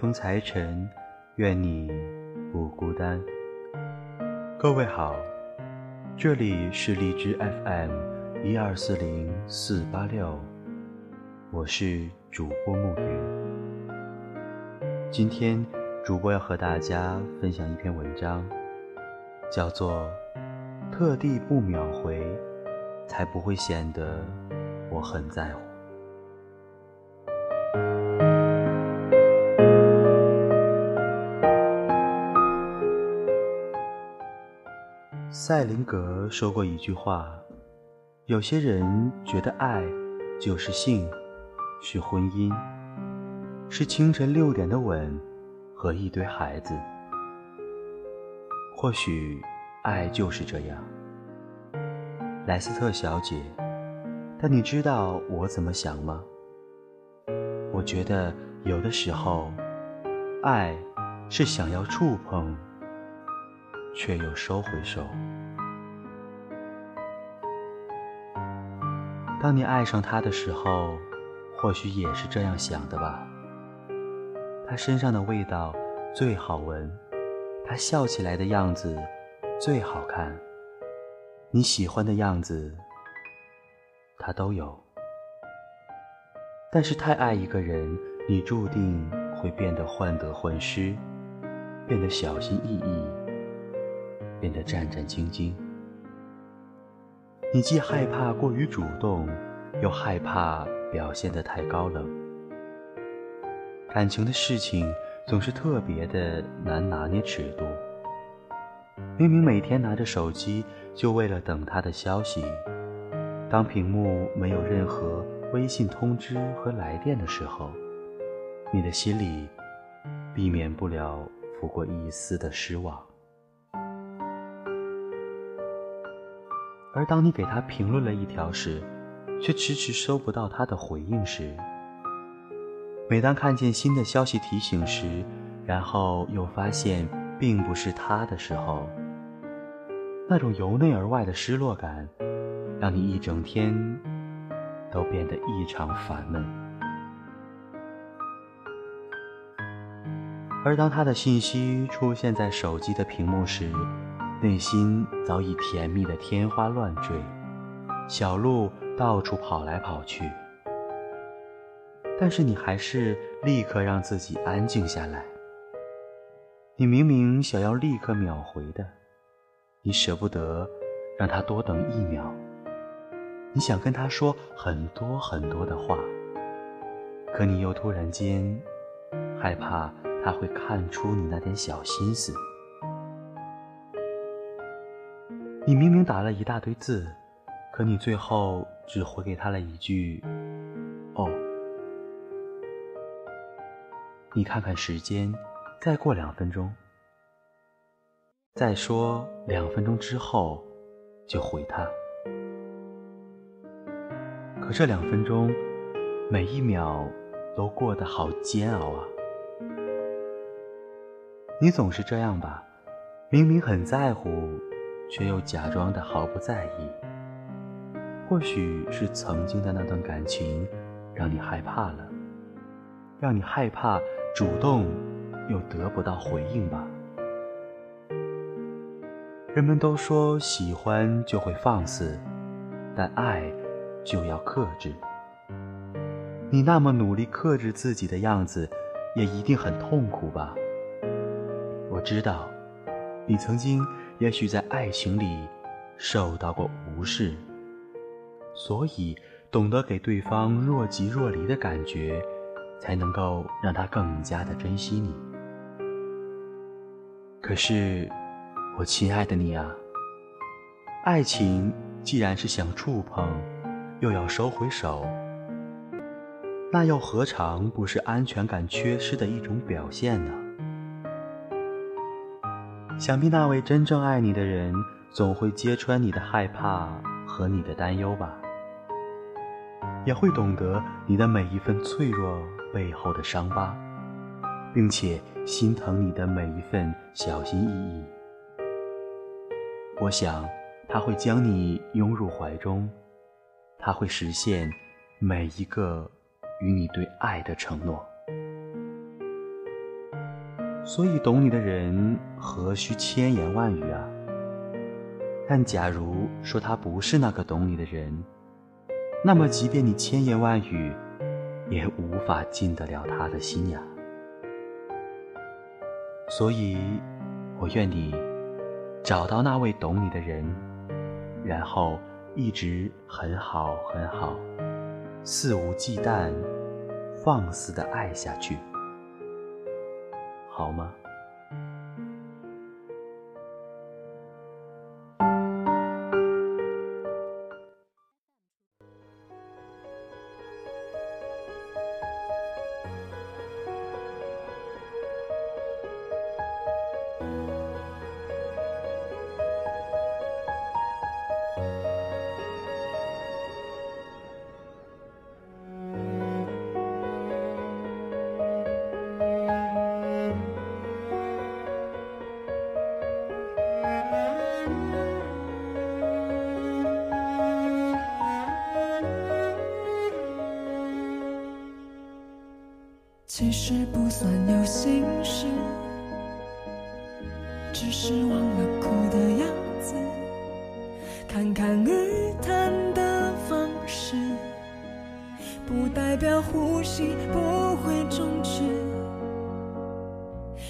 风财神，愿你不孤单。各位好，这里是荔枝 FM 一二四零四八六，我是主播暮云。今天主播要和大家分享一篇文章，叫做《特地不秒回，才不会显得我很在乎》。塞林格说过一句话：“有些人觉得爱就是性，是婚姻，是清晨六点的吻和一堆孩子。或许爱就是这样，莱斯特小姐。但你知道我怎么想吗？我觉得有的时候，爱是想要触碰。”却又收回手。当你爱上他的时候，或许也是这样想的吧。他身上的味道最好闻，他笑起来的样子最好看，你喜欢的样子，他都有。但是太爱一个人，你注定会变得患得患失，变得小心翼翼。变得战战兢兢，你既害怕过于主动，又害怕表现得太高冷。感情的事情总是特别的难拿捏尺度。明明每天拿着手机就为了等他的消息，当屏幕没有任何微信通知和来电的时候，你的心里避免不了拂过一丝的失望。而当你给他评论了一条时，却迟迟收不到他的回应时；每当看见新的消息提醒时，然后又发现并不是他的时候，那种由内而外的失落感，让你一整天都变得异常烦闷。而当他的信息出现在手机的屏幕时，内心早已甜蜜的天花乱坠，小鹿到处跑来跑去。但是你还是立刻让自己安静下来。你明明想要立刻秒回的，你舍不得让他多等一秒。你想跟他说很多很多的话，可你又突然间害怕他会看出你那点小心思。你明明打了一大堆字，可你最后只回给他了一句“哦”。你看看时间，再过两分钟，再说两分钟之后就回他。可这两分钟，每一秒都过得好煎熬啊！你总是这样吧？明明很在乎。却又假装的毫不在意。或许是曾经的那段感情，让你害怕了，让你害怕主动又得不到回应吧。人们都说喜欢就会放肆，但爱就要克制。你那么努力克制自己的样子，也一定很痛苦吧？我知道，你曾经。也许在爱情里受到过无视，所以懂得给对方若即若离的感觉，才能够让他更加的珍惜你。可是，我亲爱的你啊，爱情既然是想触碰，又要收回手，那又何尝不是安全感缺失的一种表现呢？想必那位真正爱你的人，总会揭穿你的害怕和你的担忧吧，也会懂得你的每一份脆弱背后的伤疤，并且心疼你的每一份小心翼翼。我想，他会将你拥入怀中，他会实现每一个与你对爱的承诺。所以懂你的人何须千言万语啊？但假如说他不是那个懂你的人，那么即便你千言万语，也无法进得了他的心呀。所以，我愿你找到那位懂你的人，然后一直很好很好，肆无忌惮、放肆的爱下去。好吗？其实不算有心事，只是忘了哭的样子。侃侃而谈的方式，不代表呼吸不会终止。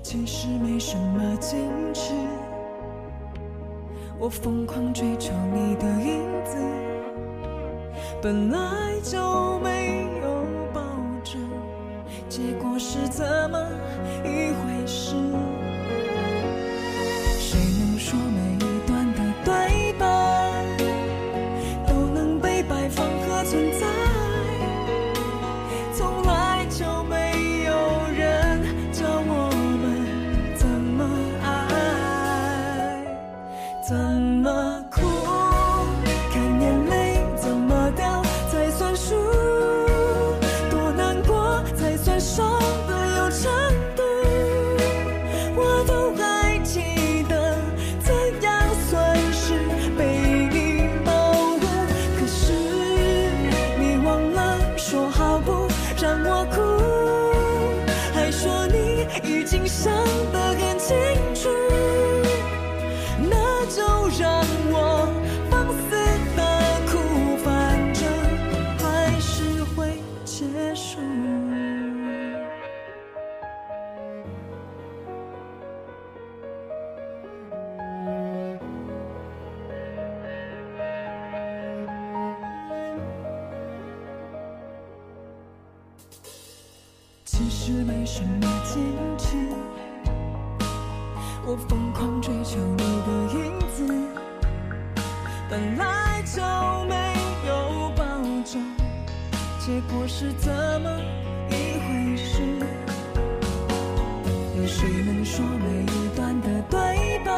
其实没什么矜持，我疯狂追求你的影子，本来就没。结果是怎么一回事？谁能说没其是没什么坚持，我疯狂追求你的影子，本来就没有保证，结果是怎么一回事？有谁能说每一段的对白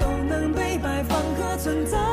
都能被摆放和存在？